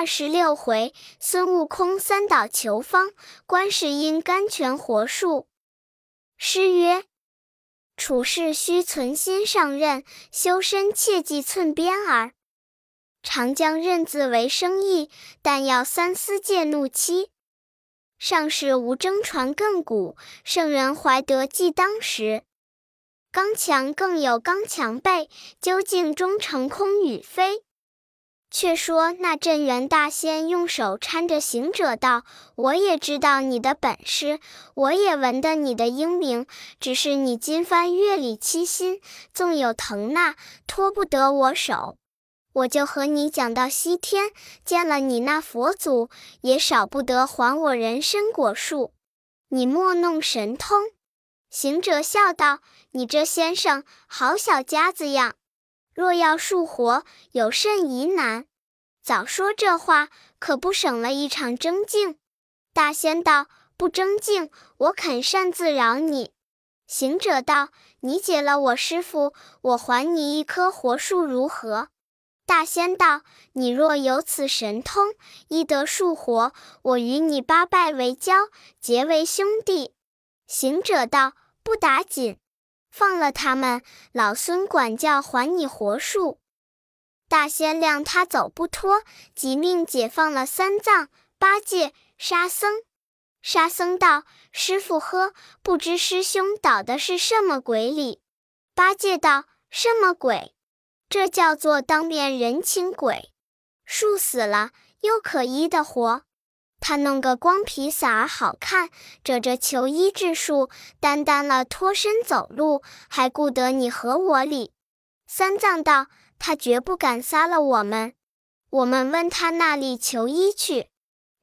二十六回，孙悟空三岛求方，观世音甘泉活树。诗曰：处事须存心上任，修身切忌寸边耳。常将任字为生意，但要三思戒怒欺。上士无争传亘古，圣人怀德记当时。刚强更有刚强辈，究竟终成空与非。却说那镇元大仙用手搀着行者道：“我也知道你的本事，我也闻得你的英名，只是你金幡月里七心，纵有藤那，脱不得我手。我就和你讲到西天，见了你那佛祖，也少不得还我人参果树。你莫弄神通。”行者笑道：“你这先生好小家子样，若要树活，有甚疑难？早说这话，可不省了一场争竞。”大仙道：“不争竞，我肯擅自饶你。”行者道：“你解了我师傅，我还你一棵活树，如何？”大仙道：“你若有此神通，易得树活，我与你八拜为交，结为兄弟。”行者道：“不打紧，放了他们，老孙管教还你活树。”大仙谅他走不脱，即命解放了三藏、八戒、沙僧。沙僧道：“师傅呵，不知师兄捣的是什么鬼理？”八戒道：“什么鬼？这叫做当面人情鬼。树死了，又可医的活。”他弄个光皮伞儿好看，遮着求医治术，单单了脱身走路，还顾得你和我理。三藏道：“他绝不敢杀了我们，我们问他那里求医去。”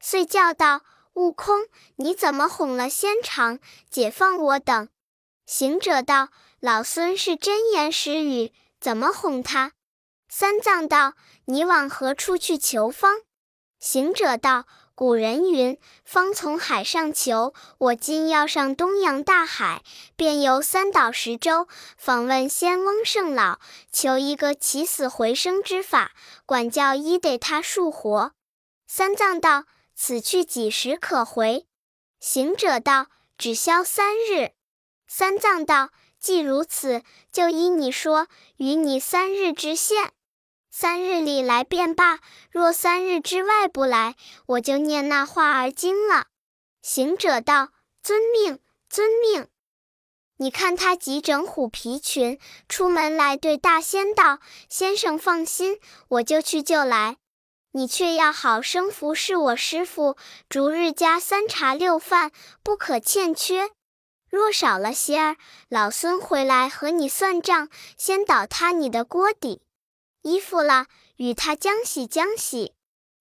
遂叫道：“悟空，你怎么哄了仙长，解放我等？”行者道：“老孙是真言实语，怎么哄他？”三藏道：“你往何处去求方？”行者道。古人云：“方从海上求。”我今要上东洋大海，便游三岛十洲，访问仙翁圣老，求一个起死回生之法，管教医得他树活。三藏道：“此去几时可回？”行者道：“只消三日。”三藏道：“既如此，就依你说，与你三日之限。”三日里来便罢，若三日之外不来，我就念那话儿经了。行者道：“遵命，遵命。”你看他急整虎皮裙，出门来对大仙道：“先生放心，我就去就来。你却要好生服侍我师傅，逐日加三茶六饭，不可欠缺。若少了些儿，老孙回来和你算账，先倒塌你的锅底。”衣服了，与他将洗将洗。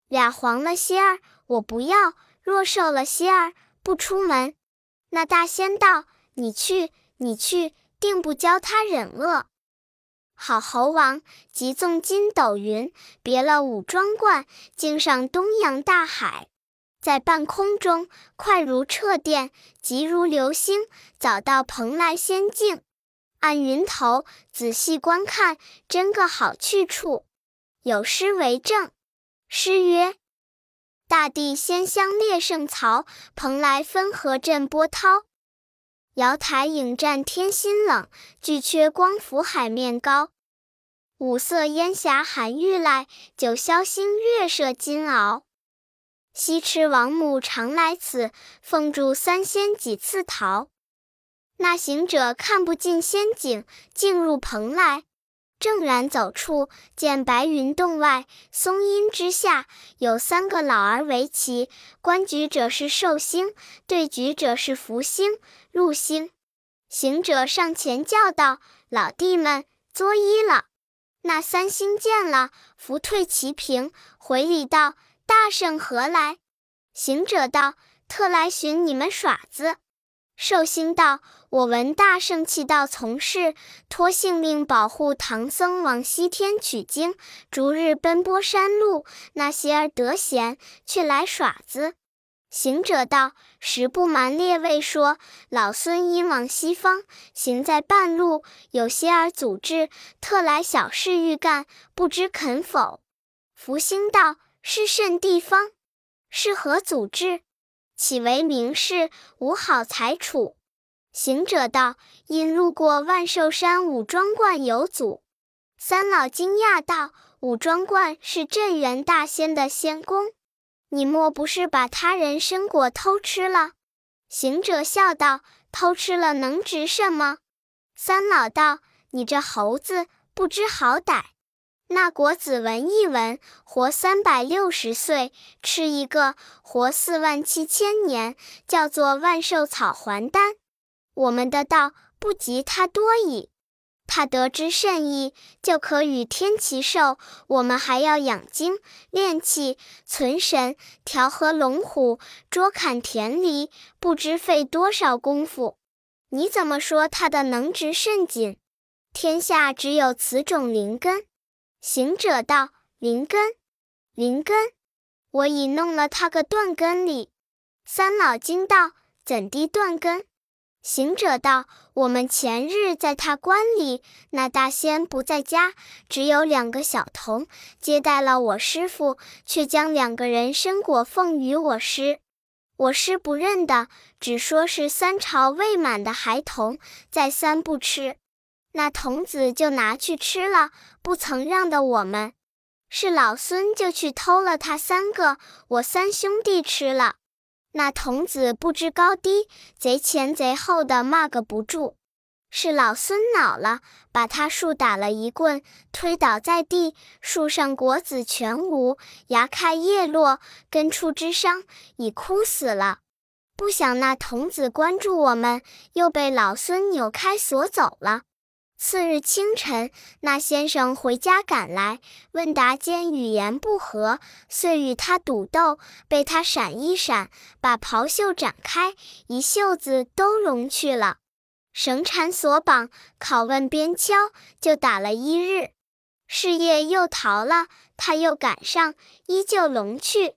俩黄了些儿，我不要；若瘦了些儿，不出门。那大仙道：“你去，你去，定不教他忍饿。”好猴王即纵筋斗云，别了五庄观，径上东洋大海，在半空中快如掣电，急如流星，早到蓬莱仙境。按云头仔细观看，真个好去处。有诗为证：诗曰：“大地仙乡列圣曹，蓬莱分河震波涛。瑶台影战天心冷，巨阙光浮海面高。五色烟霞含玉来，九霄星月射金鳌。西池王母常来此，凤柱三仙几次逃。”那行者看不尽仙景，进入蓬莱，正然走处，见白云洞外，松阴之下，有三个老儿围棋，观局者是寿星，对局者是福星、禄星。行者上前叫道：“老弟们，作揖了。”那三星见了，伏退齐平，回礼道：“大圣何来？”行者道：“特来寻你们耍子。”寿星道：“我闻大圣弃道从事，托性命保护唐僧往西天取经，逐日奔波山路。那些儿得闲，却来耍子。”行者道：“实不瞒列位说，老孙因往西方，行在半路，有些儿阻滞，特来小事欲干，不知肯否？”福星道：“是甚地方？是何祖制？岂为名士，无好裁处？行者道：“因路过万寿山五庄观有祖。”三老惊讶道：“五庄观是镇元大仙的仙宫，你莫不是把他人参果偷吃了？”行者笑道：“偷吃了能值什么？”三老道：“你这猴子不知好歹！那果子闻一闻，活三百六十岁；吃一个，活四万七千年，叫做万寿草还丹。”我们的道不及他多矣，他得之甚易，就可与天齐寿。我们还要养精练气、存神、调和龙虎、捉砍田狸，不知费多少功夫。你怎么说他的能值甚紧？天下只有此种灵根。行者道：灵根，灵根，我已弄了他个断根里。三老惊道：怎地断根？行者道：“我们前日在他关里，那大仙不在家，只有两个小童接待了我师傅，却将两个人参果奉与我师。我师不认得，只说是三朝未满的孩童，再三不吃。那童子就拿去吃了，不曾让的我们。是老孙就去偷了他三个，我三兄弟吃了。”那童子不知高低，贼前贼后的骂个不住。是老孙恼了，把他树打了一棍，推倒在地。树上果子全无，芽开叶落，根出枝伤，已枯死了。不想那童子关注我们，又被老孙扭开锁走了。次日清晨，那先生回家赶来，问答间语言不合，遂与他赌斗，被他闪一闪，把袍袖展开，一袖子都融去了。绳缠索绑，拷问边敲，就打了一日。是夜又逃了，他又赶上，依旧龙去。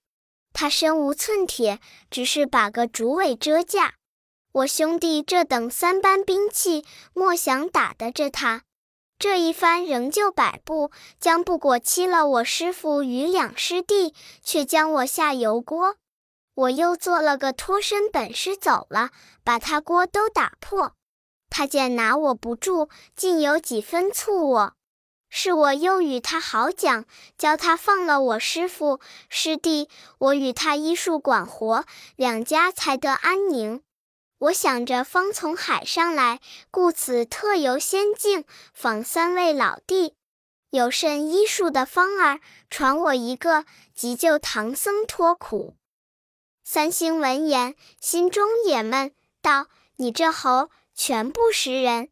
他身无寸铁，只是把个竹尾遮架。我兄弟这等三般兵器，莫想打得着他。这一番仍旧摆布，将不果欺了我师傅与两师弟，却将我下油锅。我又做了个脱身本事走了，把他锅都打破。他见拿我不住，竟有几分醋我。是我又与他好讲，教他放了我师傅师弟，我与他医术管活，两家才得安宁。我想着方从海上来，故此特游仙境访三位老弟，有甚医术的方儿，传我一个，急救唐僧脱苦。三星闻言，心中也闷，道：“你这猴全不识人。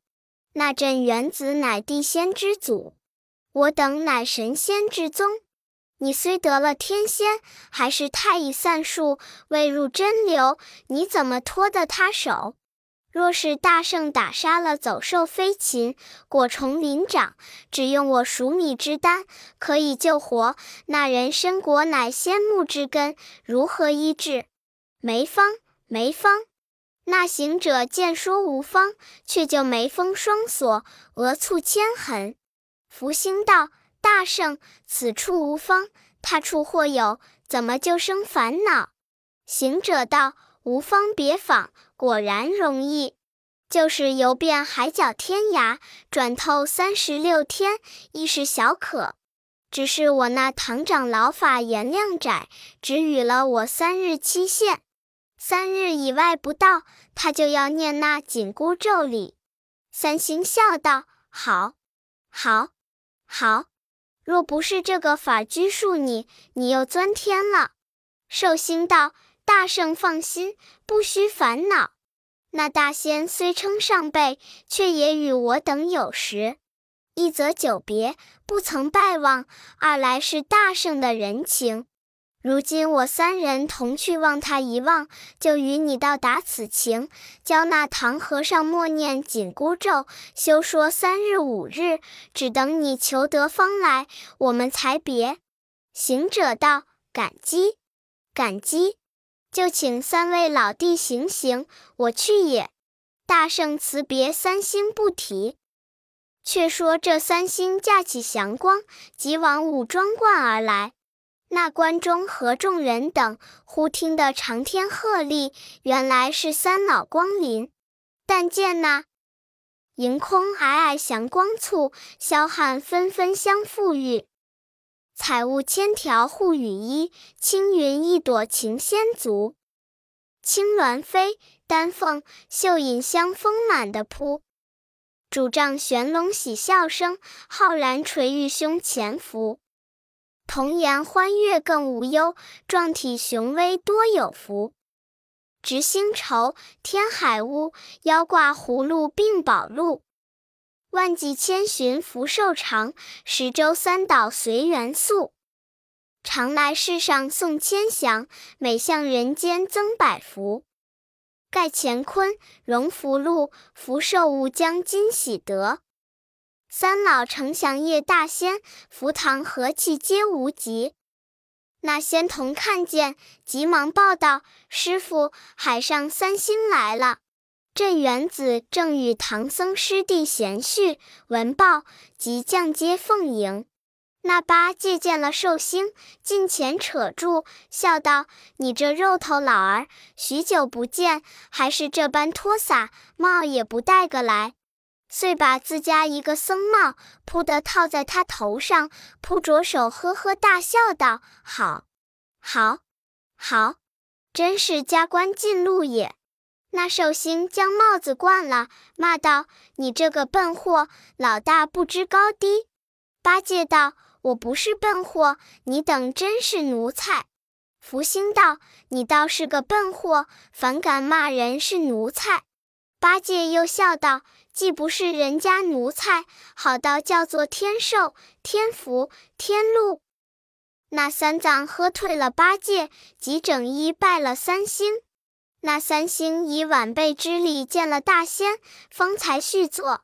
那镇元子乃地仙之祖，我等乃神仙之宗。”你虽得了天仙，还是太乙散术未入真流，你怎么拖得他手？若是大圣打杀了走兽飞禽，果虫灵长，只用我熟米之丹，可以救活那人参果，乃仙木之根，如何医治？梅方，梅方。那行者见说无方，却就眉峰双锁，额蹙千痕。福星道。大圣，此处无方，他处或有，怎么就生烦恼？行者道：“无方别访，果然容易，就是游遍海角天涯，转透三十六天，亦是小可。只是我那堂长老法言量窄，只予了我三日期限，三日以外不到，他就要念那紧箍咒里。”三星笑道：“好，好，好。”若不是这个法拘束你，你又钻天了。寿星道：“大圣放心，不需烦恼。那大仙虽称上辈，却也与我等有时。一则久别，不曾拜望；二来是大圣的人情。”如今我三人同去望他一望，就与你到达此情。教那唐和尚默念紧箍咒，休说三日五日，只等你求得方来，我们才别。行者道：“感激，感激，就请三位老弟行行，我去也。”大圣辞别三星不提。却说这三星驾起祥光，即往五庄观而来。那关中和众人等忽听得长天鹤唳，原来是三老光临。但见那盈空霭霭祥光簇，霄汉纷纷相付与。彩雾千条护羽衣，青云一朵擎仙足。青鸾飞，丹凤秀引香风满的扑。拄杖玄龙喜笑声，浩然垂玉胸前伏。童颜欢悦更无忧，壮体雄威多有福。执星筹，天海乌，腰挂葫芦并宝鹿。万骑千寻福寿长，十洲三岛随缘宿。常来世上送千祥，每向人间增百福。盖乾坤荣福禄，福寿无疆今喜得。三老承祥业大仙，福堂和气皆无极。那仙童看见，急忙报道：“师傅，海上三星来了。”镇元子正与唐僧师弟闲叙，闻报即降阶奉迎。那八戒见了寿星，近前扯住，笑道：“你这肉头老儿，许久不见，还是这般脱洒，帽也不戴个来。”遂把自家一个僧帽扑的套在他头上，扑着手呵呵大笑道：“好，好，好，真是加官进禄也。”那寿星将帽子冠了，骂道：“你这个笨货，老大不知高低。”八戒道。我不是笨货，你等真是奴才。福星道：“你倒是个笨货，反敢骂人是奴才。”八戒又笑道：“既不是人家奴才，好到叫做天寿、天福、天禄。”那三藏喝退了八戒，即整衣拜了三星。那三星以晚辈之力见了大仙，方才续坐，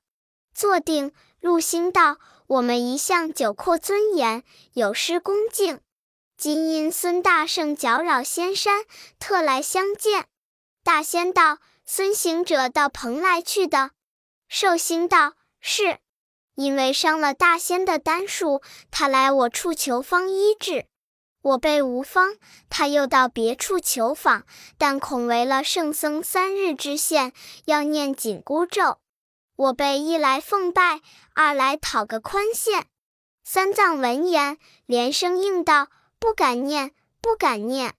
坐定。陆星道。我们一向久阔尊严，有失恭敬。今因孙大圣搅扰仙山，特来相见。大仙道：“孙行者到蓬莱去的。”寿星道：“是，因为伤了大仙的丹术，他来我处求方医治。我辈无方，他又到别处求访，但恐违了圣僧三日之限，要念紧箍咒。”我辈一来奉拜，二来讨个宽限。三藏闻言，连声应道：“不敢念，不敢念。”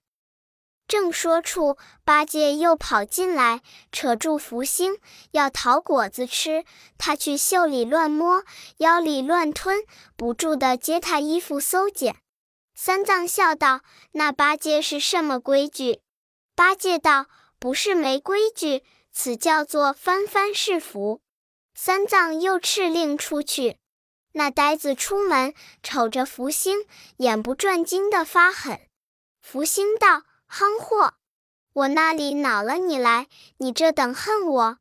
正说处，八戒又跑进来，扯住福星，要讨果子吃。他去袖里乱摸，腰里乱吞，不住的揭他衣服搜检。三藏笑道：“那八戒是什么规矩？”八戒道：“不是没规矩，此叫做翻翻是福。”三藏又敕令出去，那呆子出门，瞅着福星，眼不转睛的发狠。福星道：“哼货，我那里恼了你来，你这等恨我？”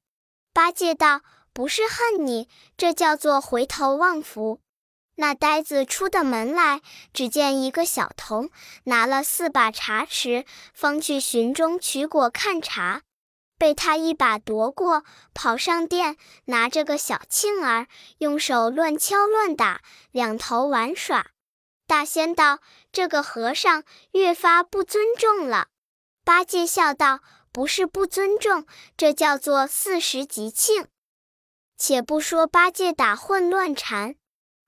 八戒道：“不是恨你，这叫做回头望福。”那呆子出的门来，只见一个小童拿了四把茶匙，方去寻中取果看茶。被他一把夺过，跑上殿，拿着个小磬儿，用手乱敲乱打，两头玩耍。大仙道：“这个和尚越发不尊重了。”八戒笑道：“不是不尊重，这叫做四时吉庆。”且不说八戒打混乱缠，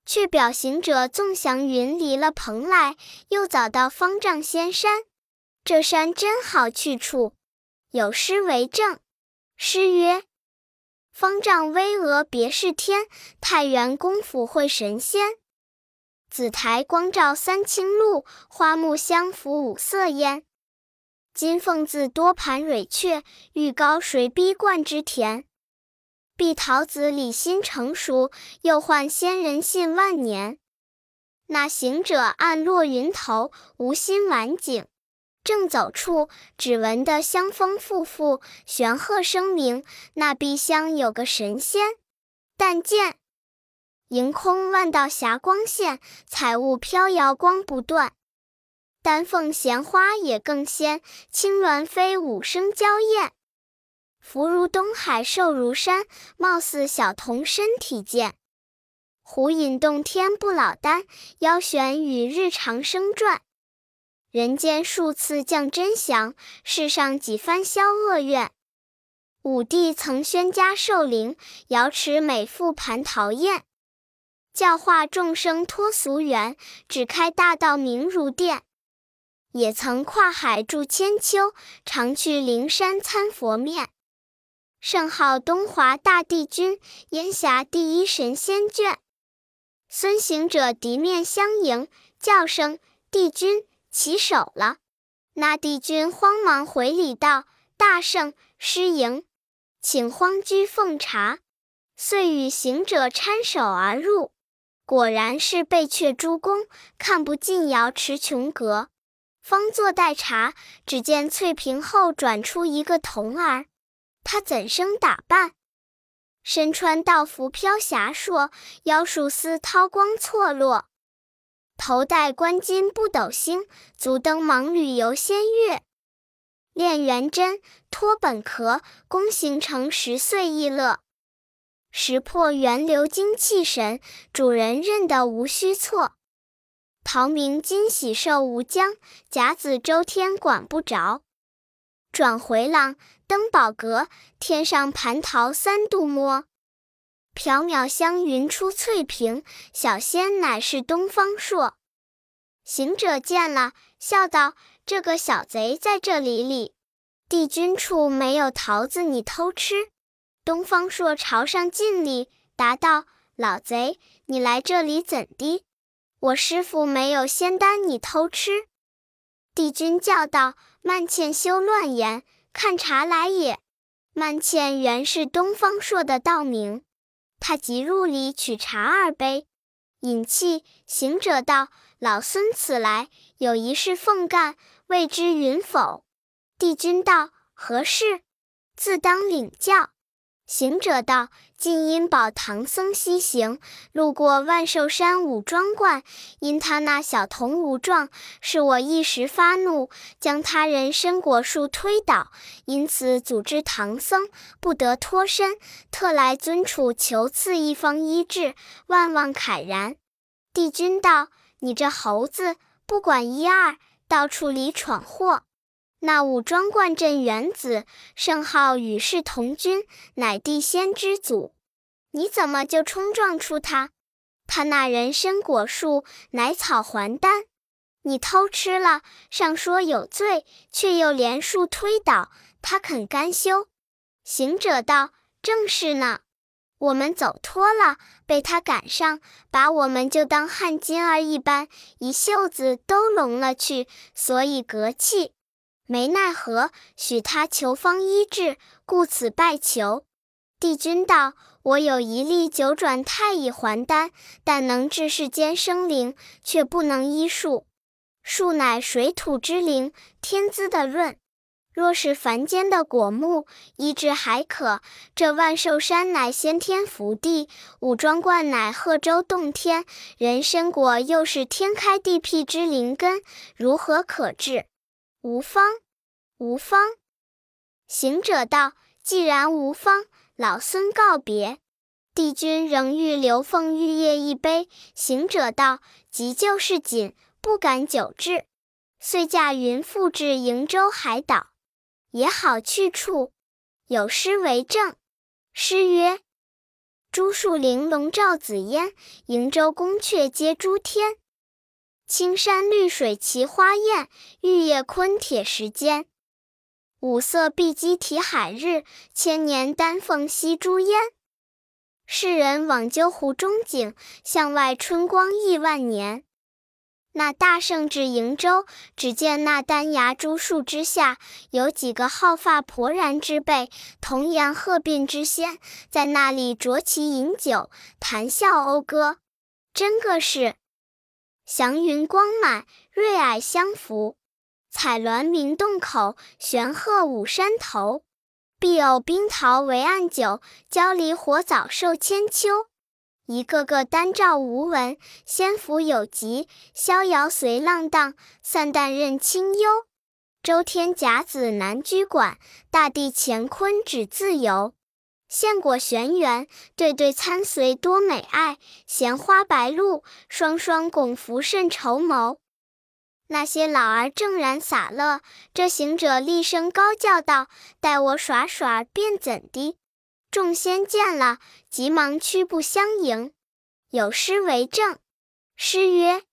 却表行者纵祥云离了蓬莱，又早到方丈仙山。这山真好去处。有诗为证，诗曰：“方丈巍峨别是天，太原公府会神仙。紫台光照三清路，花木相扶五色烟。金凤自多盘蕊雀，玉高谁逼冠之田？碧桃子李心成熟，又唤仙人信万年。那行者暗落云头，无心晚景。”正走处，只闻得香风馥馥，玄鹤声鸣。那碧香有个神仙。但见迎空万道霞光现，彩雾飘摇光不断。丹凤衔花也更鲜，青鸾飞舞声娇艳。福如东海寿如山，貌似小童身体健。虎饮洞天不老丹，腰悬与日长生转。人间数次降真祥，世上几番消恶怨。武帝曾宣家寿灵，瑶池每赴蟠桃宴，教化众生脱俗缘，只开大道明如电。也曾跨海住千秋，常去灵山参佛面。圣号东华大帝君，烟霞第一神仙眷。孙行者敌面相迎，叫声帝君起手了。那帝君慌忙回礼道：“大圣失迎。”请荒居奉茶，遂与行者搀手而入。果然是贝阙诸宫，看不尽瑶池琼阁。方坐待茶，只见翠屏后转出一个童儿。他怎生打扮？身穿道服飘霞烁，腰束丝绦光错落。头戴冠巾不斗星，足蹬芒履游仙乐。练元针，脱本壳，功行成十岁亦乐。识破源流精气神，主人认得无虚错。桃明金喜寿无疆，甲子周天管不着。转回廊，登宝阁，天上蟠桃三度摸。缥缈香云出翠屏，小仙乃是东方朔。行者见了，笑道。这个小贼在这里里，帝君处没有桃子，你偷吃。东方朔朝上敬礼，答道：“老贼，你来这里怎的？我师傅没有仙丹，你偷吃。”帝君叫道：“曼倩休乱言，看茶来也。”曼倩原是东方朔的道名，他即入里取茶二杯，饮气。行者道：“老孙此来有一事奉干。”未知允否？帝君道：“何事？自当领教。”行者道：“近因保唐僧西行，路过万寿山五庄观，因他那小童无状，是我一时发怒，将他人参果树推倒，因此阻织唐僧不得脱身，特来尊处求赐一方医治，万望慨然。”帝君道：“你这猴子，不管一二。”到处里闯祸，那武装观镇元子，圣号与世同君，乃地仙之祖。你怎么就冲撞出他？他那人参果树乃草还丹，你偷吃了，上说有罪，却又连树推倒，他肯甘休？行者道：正是呢。我们走脱了，被他赶上，把我们就当汗巾儿一般，一袖子都拢了去，所以隔气。没奈何，许他求方医治，故此拜求。帝君道：“我有一粒九转太乙还丹，但能治世间生灵，却不能医术。树乃水土之灵，天资的润。”若是凡间的果木医治还可，这万寿山乃先天福地，五庄观乃贺州洞天，人参果又是天开地辟之灵根，如何可治？无方，无方。行者道：“既然无方，老孙告别。”帝君仍欲留凤玉液一杯。行者道：“急救是紧，不敢久滞。”遂驾云复至瀛洲海岛。也好去处，有诗为证。诗曰：“朱树玲珑照紫烟，瀛洲宫阙接诸天。青山绿水齐花艳，玉叶昆铁石坚。五色碧鸡啼海日，千年丹凤吸珠烟。世人往究湖中景，向外春光亿万年。”那大圣至瀛洲，只见那丹崖诸树之下，有几个好发婆然之辈，童颜鹤鬓之仙，在那里酌其饮酒，谈笑讴歌，真个是祥云光满，瑞霭相扶，彩鸾鸣洞口，玄鹤舞山头，碧藕冰桃为案酒，焦梨火枣寿千秋。一个个丹照无闻，仙福有极，逍遥随浪荡，散淡任清幽。周天甲子难居管，大地乾坤只自由。现果玄元，对对参随多美爱，闲花白露，双双拱扶甚绸缪。那些老儿正然洒乐。这行者厉声高叫道：“待我耍耍，便怎的？”众仙见了，急忙屈步相迎。有诗为证：诗曰：“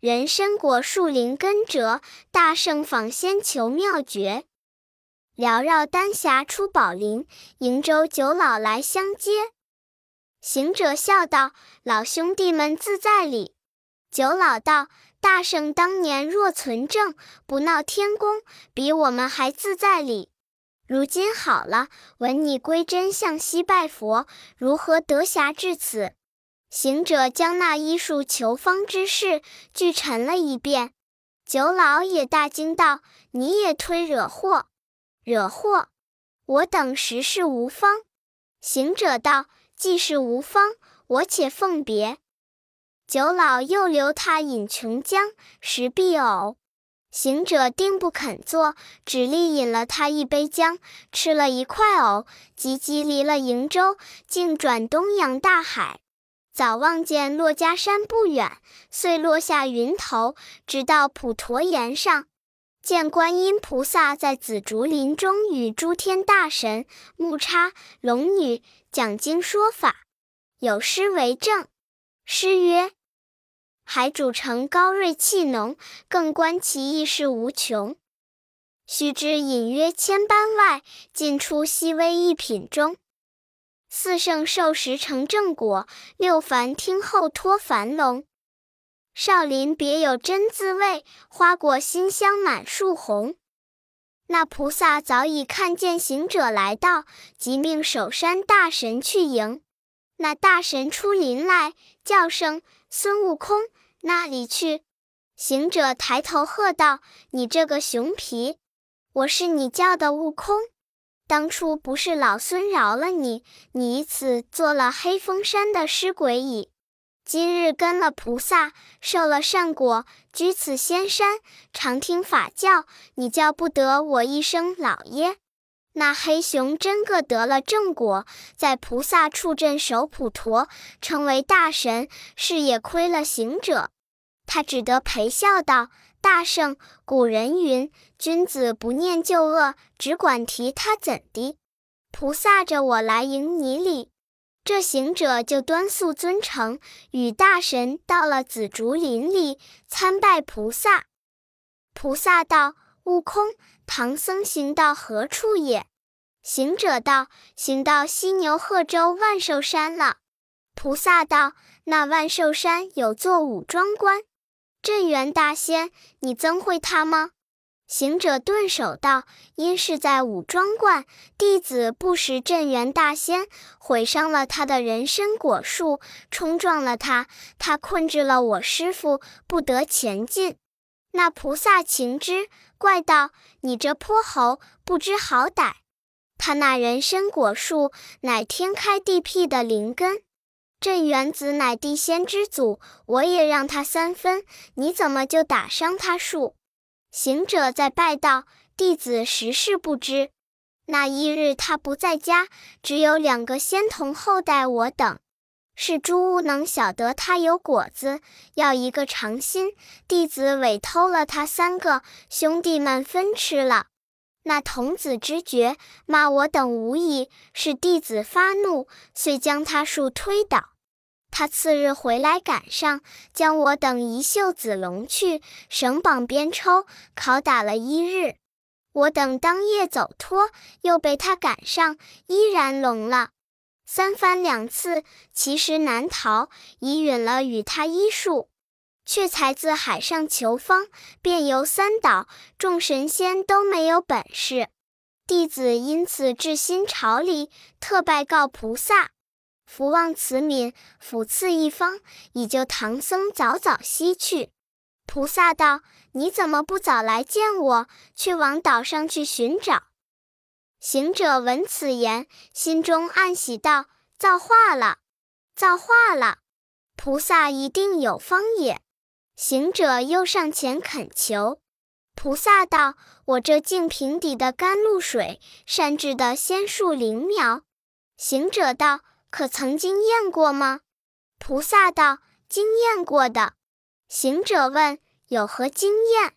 人参果树林根折，大圣访仙求妙诀。缭绕丹霞出宝林，瀛洲九老来相接。”行者笑道：“老兄弟们自在理。”九老道：“大圣当年若存正，不闹天宫，比我们还自在理。”如今好了，闻你归真向西拜佛，如何得暇至此？行者将那医术求方之事俱陈了一遍。九老也大惊道：“你也忒惹祸！惹祸！我等实是无方。”行者道：“既是无方，我且奉别。”九老又留他饮琼浆，食碧藕。行者定不肯做，只力饮了他一杯浆，吃了一块藕，急急离了瀛洲，竟转东洋大海。早望见珞珈山不远，遂落下云头，直到普陀岩上，见观音菩萨在紫竹林中与诸天大神、木叉、龙女讲经说法，有诗为证。诗曰。海主成高瑞气浓，更观其意事无穷。须知隐约千般外，尽出细微一品中。四圣受时成正果，六凡听后脱凡笼。少林别有真滋味，花果馨香满树红。那菩萨早已看见行者来到，即命守山大神去迎。那大神出林来，叫声孙悟空。那里去？行者抬头喝道：“你这个熊皮，我是你叫的悟空。当初不是老孙饶了你，你以此做了黑风山的尸鬼矣。今日跟了菩萨，受了善果，居此仙山，常听法教，你叫不得我一声老爷。那黑熊真个得了正果，在菩萨处镇守普陀，成为大神，是也亏了行者。”他只得陪笑道：“大圣，古人云，君子不念旧恶，只管提他怎的？菩萨着我来迎你礼。”这行者就端肃尊诚，与大神到了紫竹林里参拜菩萨。菩萨道：“悟空，唐僧行到何处也？”行者道：“行到犀牛贺州万寿山了。”菩萨道：“那万寿山有座五庄观。”镇元大仙，你曾会他吗？行者顿首道：“因是在五庄观，弟子不识镇元大仙，毁伤了他的人参果树，冲撞了他，他困制了我师傅，不得前进。”那菩萨情之，怪道：“你这泼猴，不知好歹！他那人参果树，乃天开地辟的灵根。”镇元子乃地仙之祖，我也让他三分，你怎么就打伤他树？行者在拜道：“弟子实是不知。那一日他不在家，只有两个仙童后代我等。是诸巫能晓得他有果子，要一个尝心，弟子委偷了他三个，兄弟们分吃了。那童子知觉，骂我等无益，是弟子发怒，遂将他树推倒。”他次日回来赶上，将我等一袖子龙去，绳绑鞭抽，拷打了一日。我等当夜走脱，又被他赶上，依然聋了。三番两次，其实难逃，已允了与他医术，却才自海上求方，便游三岛，众神仙都没有本事。弟子因此至心朝礼，特拜告菩萨。福望慈悯，抚赐一方，以救唐僧早早西去。菩萨道：“你怎么不早来见我，却往岛上去寻找？”行者闻此言，心中暗喜道：“造化了，造化了！菩萨一定有方也。”行者又上前恳求。菩萨道：“我这净瓶底的甘露水，善制的仙树灵苗。”行者道。可曾经验过吗？菩萨道：“经验过的。”行者问：“有何经验？”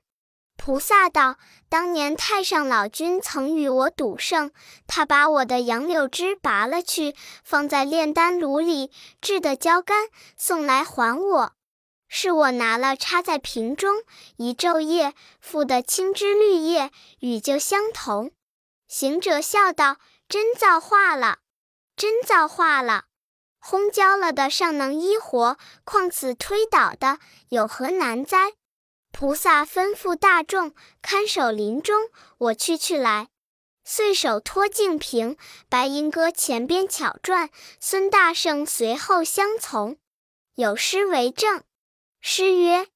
菩萨道：“当年太上老君曾与我赌胜，他把我的杨柳枝拔了去，放在炼丹炉里制的焦干，送来还我。是我拿了插在瓶中，一昼夜复的青枝绿叶，与旧相同。”行者笑道：“真造化了，真造化了！烘焦了的尚能医活，况此推倒的，有何难哉？”菩萨吩咐大众看守林中，我去去来。遂手托净瓶，白银歌前边巧转，孙大圣随后相从。有诗为证：诗曰：“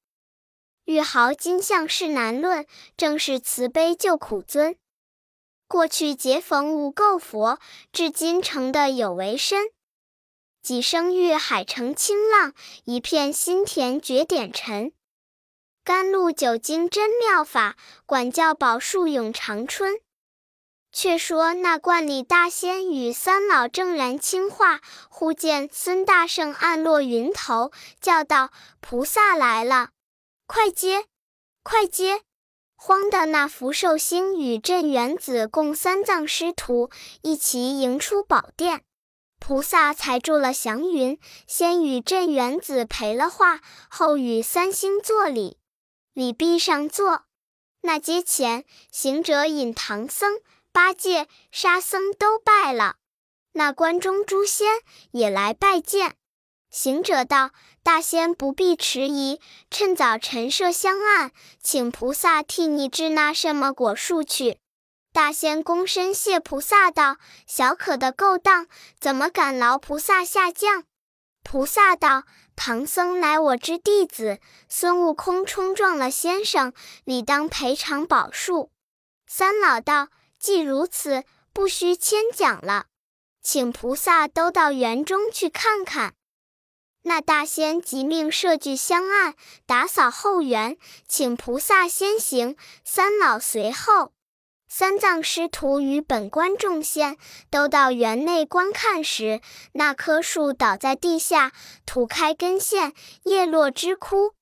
玉毫金像是难论，正是慈悲救苦尊。过去劫逢无垢佛，至今成的有为身。几生遇海澄清浪，一片心田绝点尘。”甘露九经真妙法，管教宝树永长春。却说那观里大仙与三老正然清话，忽见孙大圣暗落云头，叫道：“菩萨来了，快接，快接！”慌的那福寿星与镇元子共三藏师徒一齐迎出宝殿，菩萨才住了祥云，先与镇元子赔了话，后与三星作礼。礼毕上座，那阶前行者引唐僧、八戒、沙僧都拜了。那关中诸仙也来拜见。行者道：“大仙不必迟疑，趁早陈设香案，请菩萨替你治那什么果树去。”大仙躬身谢菩萨道：“小可的勾当，怎么敢劳菩萨下降？”菩萨道。唐僧乃我之弟子，孙悟空冲撞了先生，理当赔偿宝树。三老道：既如此，不须牵讲了，请菩萨都到园中去看看。那大仙即命设具香案，打扫后园，请菩萨先行，三老随后。三藏师徒与本观众仙都到园内观看时，那棵树倒在地下，土开根线，叶落枝枯。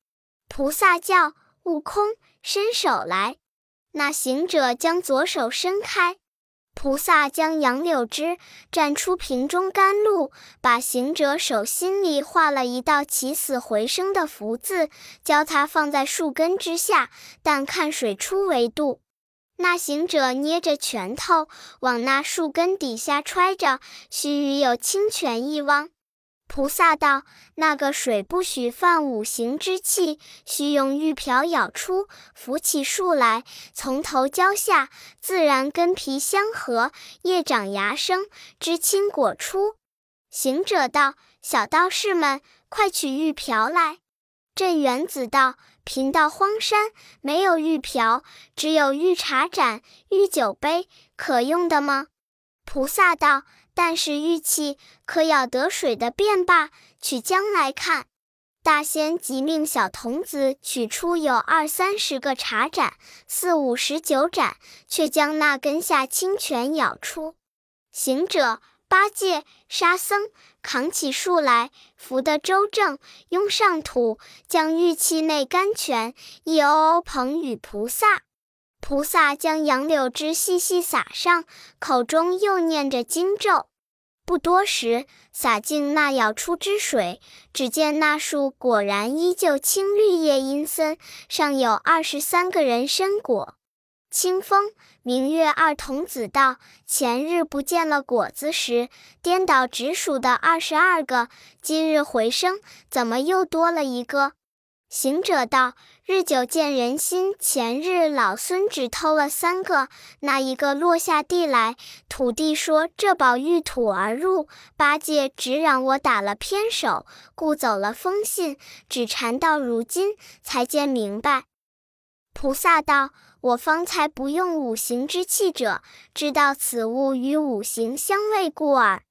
菩萨叫悟空伸手来，那行者将左手伸开，菩萨将杨柳枝蘸出瓶中甘露，把行者手心里画了一道起死回生的福字，教他放在树根之下，但看水出为度。那行者捏着拳头往那树根底下揣着，须臾有清泉一汪。菩萨道：“那个水不许犯五行之气，须用玉瓢舀出，扶起树来，从头浇下，自然根皮相合，叶长芽生，枝青果出。”行者道：“小道士们，快取玉瓢来。”镇元子道。贫道荒山没有玉瓢，只有玉茶盏、玉酒杯，可用的吗？菩萨道：“但是玉器可舀得水的便罢，取将来看。”大仙即命小童子取出有二三十个茶盏，四五十九盏，却将那根下清泉舀出。行者。八戒、沙僧扛起树来，扶得周正，拥上土，将玉器内甘泉一瓯瓯捧与菩萨。菩萨将杨柳枝细细撒上，口中又念着经咒。不多时，洒进那舀出之水，只见那树果然依旧青绿叶阴森，上有二十三个人参果。清风明月二童子道：“前日不见了果子时，颠倒直数的二十二个，今日回生，怎么又多了一个？”行者道：“日久见人心，前日老孙只偷了三个，那一个落下地来，土地说这宝遇土而入，八戒只让我打了偏手，故走了风信，只缠到如今才见明白。”菩萨道。我方才不用五行之气者，知道此物与五行相位故耳。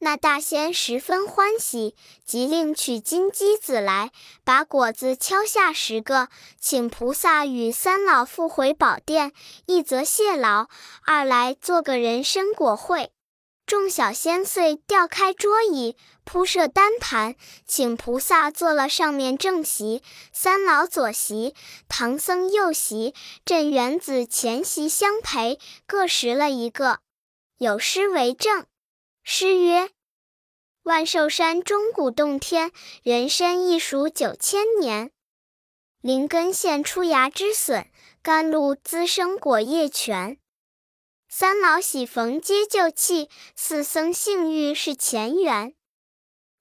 那大仙十分欢喜，即令取金鸡子来，把果子敲下十个，请菩萨与三老复回宝殿，一则谢劳，二来做个人参果会。众小仙遂调开桌椅，铺设单盘，请菩萨坐了上面正席，三老左席，唐僧右席，镇元子前席相陪，各食了一个。有诗为证：诗曰：“万寿山钟鼓洞天，人参一数九千年。灵根现出芽之笋，甘露滋生果叶全。”三老喜逢皆就气，四僧幸遇是前缘。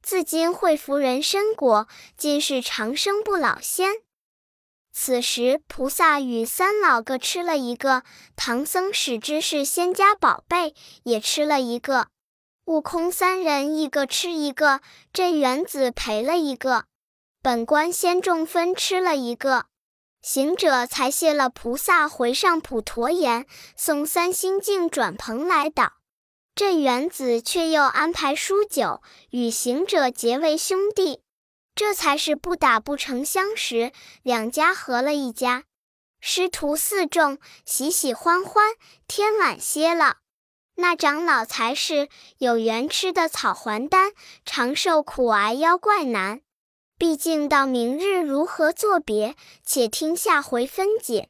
自今会福人参果，今是长生不老仙。此时菩萨与三老各吃了一个，唐僧使之是仙家宝贝，也吃了一个。悟空三人一个吃一个，镇元子赔了一个，本官先中分吃了一个。行者才谢了菩萨，回上普陀岩，送三星镜转蓬莱岛。镇元子却又安排书酒，与行者结为兄弟，这才是不打不成相识，两家合了一家。师徒四众喜喜欢欢，天晚歇了。那长老才是有缘吃的草还丹，长寿苦挨妖怪难。毕竟到明日如何作别，且听下回分解。